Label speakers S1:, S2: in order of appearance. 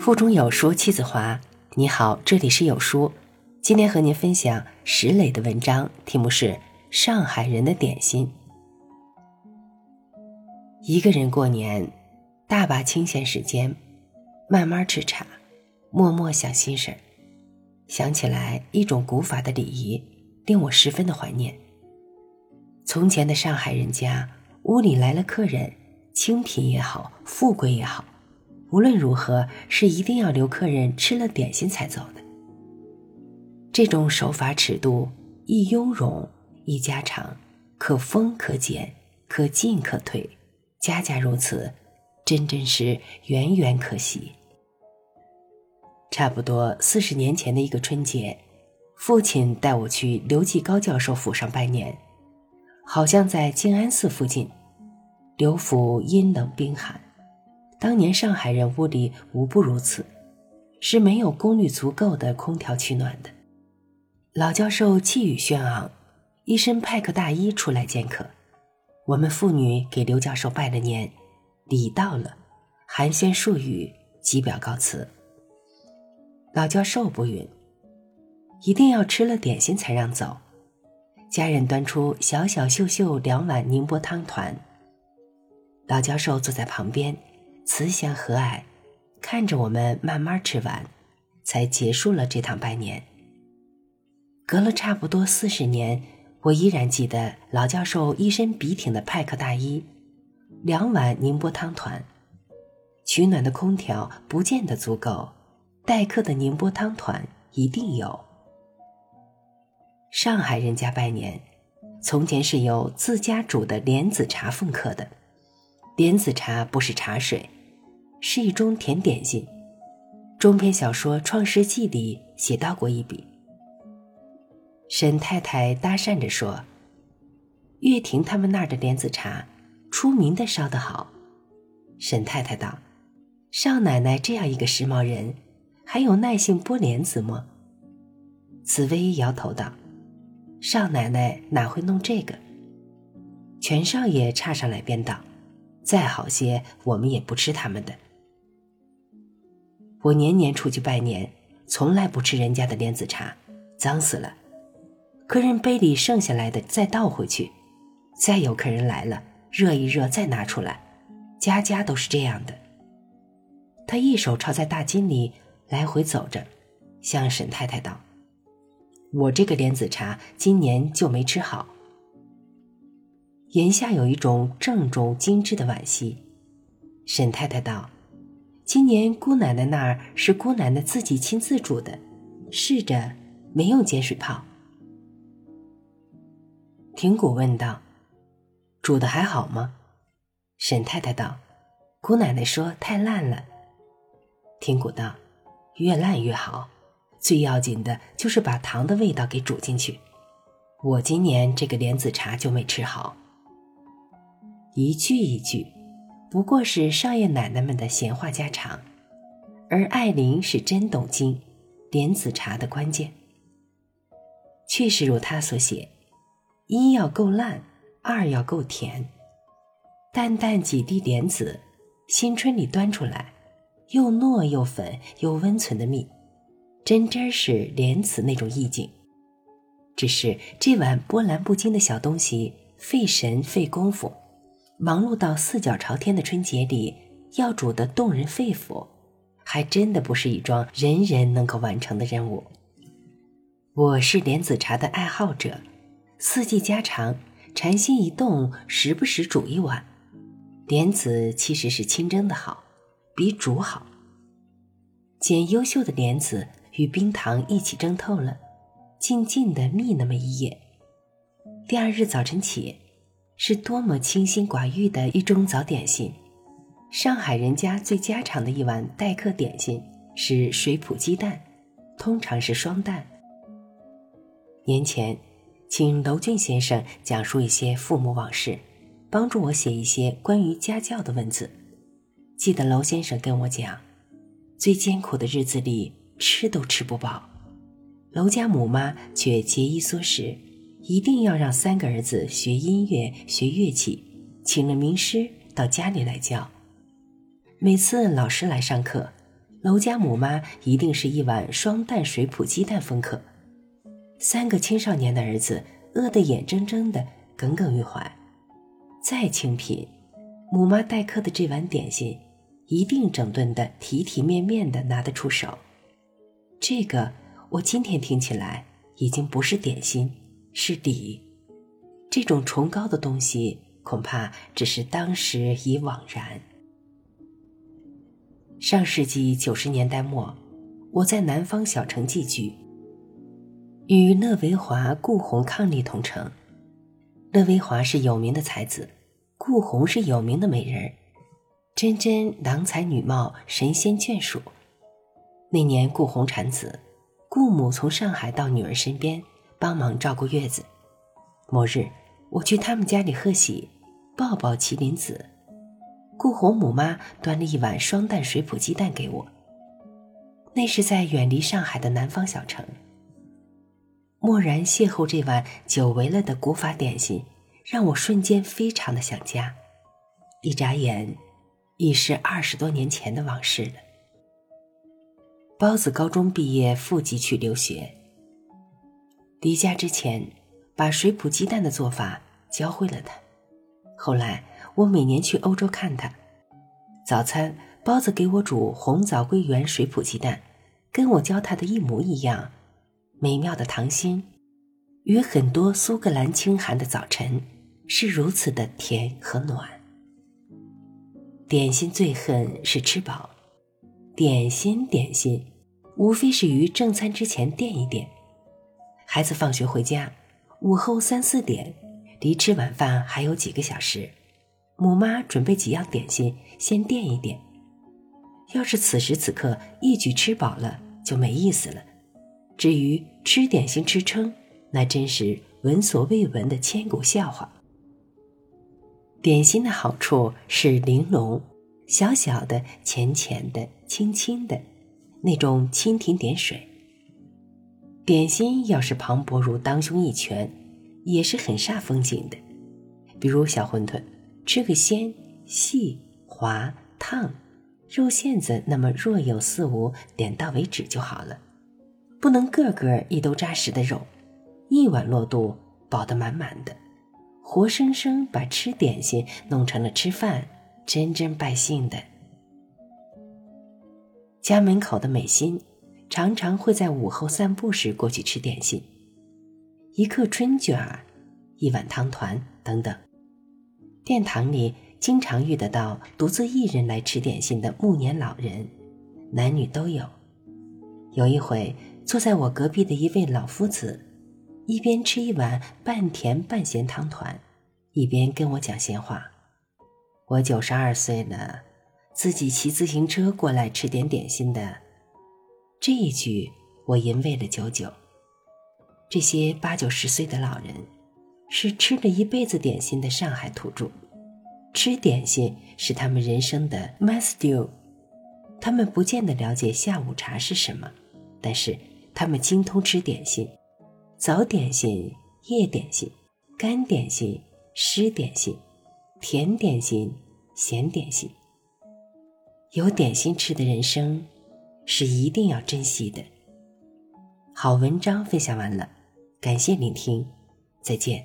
S1: 腹中有书妻子华，你好，这里是有书。今天和您分享石磊的文章，题目是《上海人的点心》。一个人过年，大把清闲时间，慢慢吃茶，默默想心事儿。想起来一种古法的礼仪，令我十分的怀念。从前的上海人家，屋里来了客人，清贫也好，富贵也好。无论如何，是一定要留客人吃了点心才走的。这种手法尺度，一雍容一家常，可丰可减，可进可退，家家如此，真真是远远可惜。差不多四十年前的一个春节，父亲带我去刘继高教授府上拜年，好像在静安寺附近。刘府阴冷冰寒。当年上海人屋里无不如此，是没有功率足够的空调取暖的。老教授气宇轩昂，一身派克大衣出来见客。我们妇女给刘教授拜了年，礼到了，寒暄数语，即表告辞。老教授不允，一定要吃了点心才让走。家人端出小小秀秀两碗宁波汤团。老教授坐在旁边。慈祥和蔼，看着我们慢慢吃完，才结束了这趟拜年。隔了差不多四十年，我依然记得老教授一身笔挺的派克大衣，两碗宁波汤团，取暖的空调不见得足够，待客的宁波汤团一定有。上海人家拜年，从前是有自家煮的莲子茶奉客的，莲子茶不是茶水。是一种甜点心，中篇小说《创世纪》里写到过一笔。沈太太搭讪着说：“月婷他们那儿的莲子茶，出名的烧得好。”沈太太道：“少奶奶这样一个时髦人，还有耐性剥莲子吗？”紫薇摇头道：“少奶奶哪会弄这个？”全少爷插上来便道：“再好些，我们也不吃他们的。”我年年出去拜年，从来不吃人家的莲子茶，脏死了。客人杯里剩下来的再倒回去，再有客人来了，热一热再拿出来，家家都是这样的。他一手抄在大襟里，来回走着，向沈太太道：“我这个莲子茶今年就没吃好。”言下有一种郑重精致的惋惜。沈太太道。今年姑奶奶那儿是姑奶奶自己亲自煮的，试着没有碱水泡。亭谷问道：“煮的还好吗？”沈太太道：“姑奶奶说太烂了。”亭谷道：“越烂越好，最要紧的就是把糖的味道给煮进去。我今年这个莲子茶就没吃好。”一句一句。不过是少爷奶奶们的闲话家常，而艾琳是真懂经，莲子茶的关键。确实如他所写，一要够烂，二要够甜。淡淡几滴莲子，新春里端出来，又糯又粉又温存的蜜，真真是莲子那种意境。只是这碗波澜不惊的小东西，费神费功夫。忙碌到四脚朝天的春节里，要煮得动人肺腑，还真的不是一桩人人能够完成的任务。我是莲子茶的爱好者，四季家常，禅心一动，时不时煮一碗。莲子其实是清蒸的好，比煮好。捡优秀的莲子与冰糖一起蒸透了，静静的蜜那么一夜，第二日早晨起。是多么清心寡欲的一种早点心。上海人家最家常的一碗待客点心是水煮鸡蛋，通常是双蛋。年前，请娄俊先生讲述一些父母往事，帮助我写一些关于家教的文字。记得娄先生跟我讲，最艰苦的日子里吃都吃不饱，娄家母妈却节衣缩食。一定要让三个儿子学音乐、学乐器，请了名师到家里来教。每次老师来上课，楼家母妈一定是一碗双蛋水煮鸡蛋封客，三个青少年的儿子饿得眼睁睁的，耿耿于怀。再清贫，母妈待客的这碗点心，一定整顿的体体面面的拿得出手。这个我今天听起来已经不是点心，是礼。这种崇高的东西，恐怕只是当时已惘然。上世纪九十年代末，我在南方小城寄居，与乐维华、顾红伉俪同城。乐维华是有名的才子，顾红是有名的美人，真真郎才女貌，神仙眷属。那年顾红产子，顾母从上海到女儿身边帮忙照顾月子。某日，我去他们家里贺喜，抱抱麒麟子。顾红母妈端了一碗双蛋水煮鸡蛋给我。那是在远离上海的南方小城。蓦然邂逅这碗久违了的古法点心，让我瞬间非常的想家。一眨眼，已是二十多年前的往事了。包子高中毕业赴集去留学。离家之前，把水煮鸡蛋的做法教会了他。后来。我每年去欧洲看他，早餐包子给我煮红枣桂圆水煮鸡蛋，跟我教他的一模一样。美妙的糖心，与很多苏格兰清寒的早晨是如此的甜和暖。点心最恨是吃饱，点心点心，无非是于正餐之前垫一垫。孩子放学回家，午后三四点，离吃晚饭还有几个小时。母妈准备几样点心，先垫一垫。要是此时此刻一举吃饱了，就没意思了。至于吃点心吃撑，那真是闻所未闻的千古笑话。点心的好处是玲珑，小小的、浅浅的、轻轻的，那种蜻蜓点水。点心要是磅礴如当胸一拳，也是很煞风景的。比如小馄饨。吃个鲜、细、滑、烫，肉馅子那么若有似无，点到为止就好了。不能个个一都扎实的肉，一碗落肚，饱得满满的，活生生把吃点心弄成了吃饭，真真败兴的。家门口的美心，常常会在午后散步时过去吃点心，一克春卷儿，一碗汤团等等。殿堂里经常遇得到独自一人来吃点心的暮年老人，男女都有。有一回，坐在我隔壁的一位老夫子，一边吃一碗半甜半咸汤团，一边跟我讲闲话。我九十二岁了，自己骑自行车过来吃点点心的。这一句我吟味了久久。这些八九十岁的老人。是吃了一辈子点心的上海土著，吃点心是他们人生的 master。他们不见得了解下午茶是什么，但是他们精通吃点心：早点心、夜点心、干点心、湿点心、甜点心、咸点心。有点心吃的人生，是一定要珍惜的。好文章分享完了，感谢聆听，再见。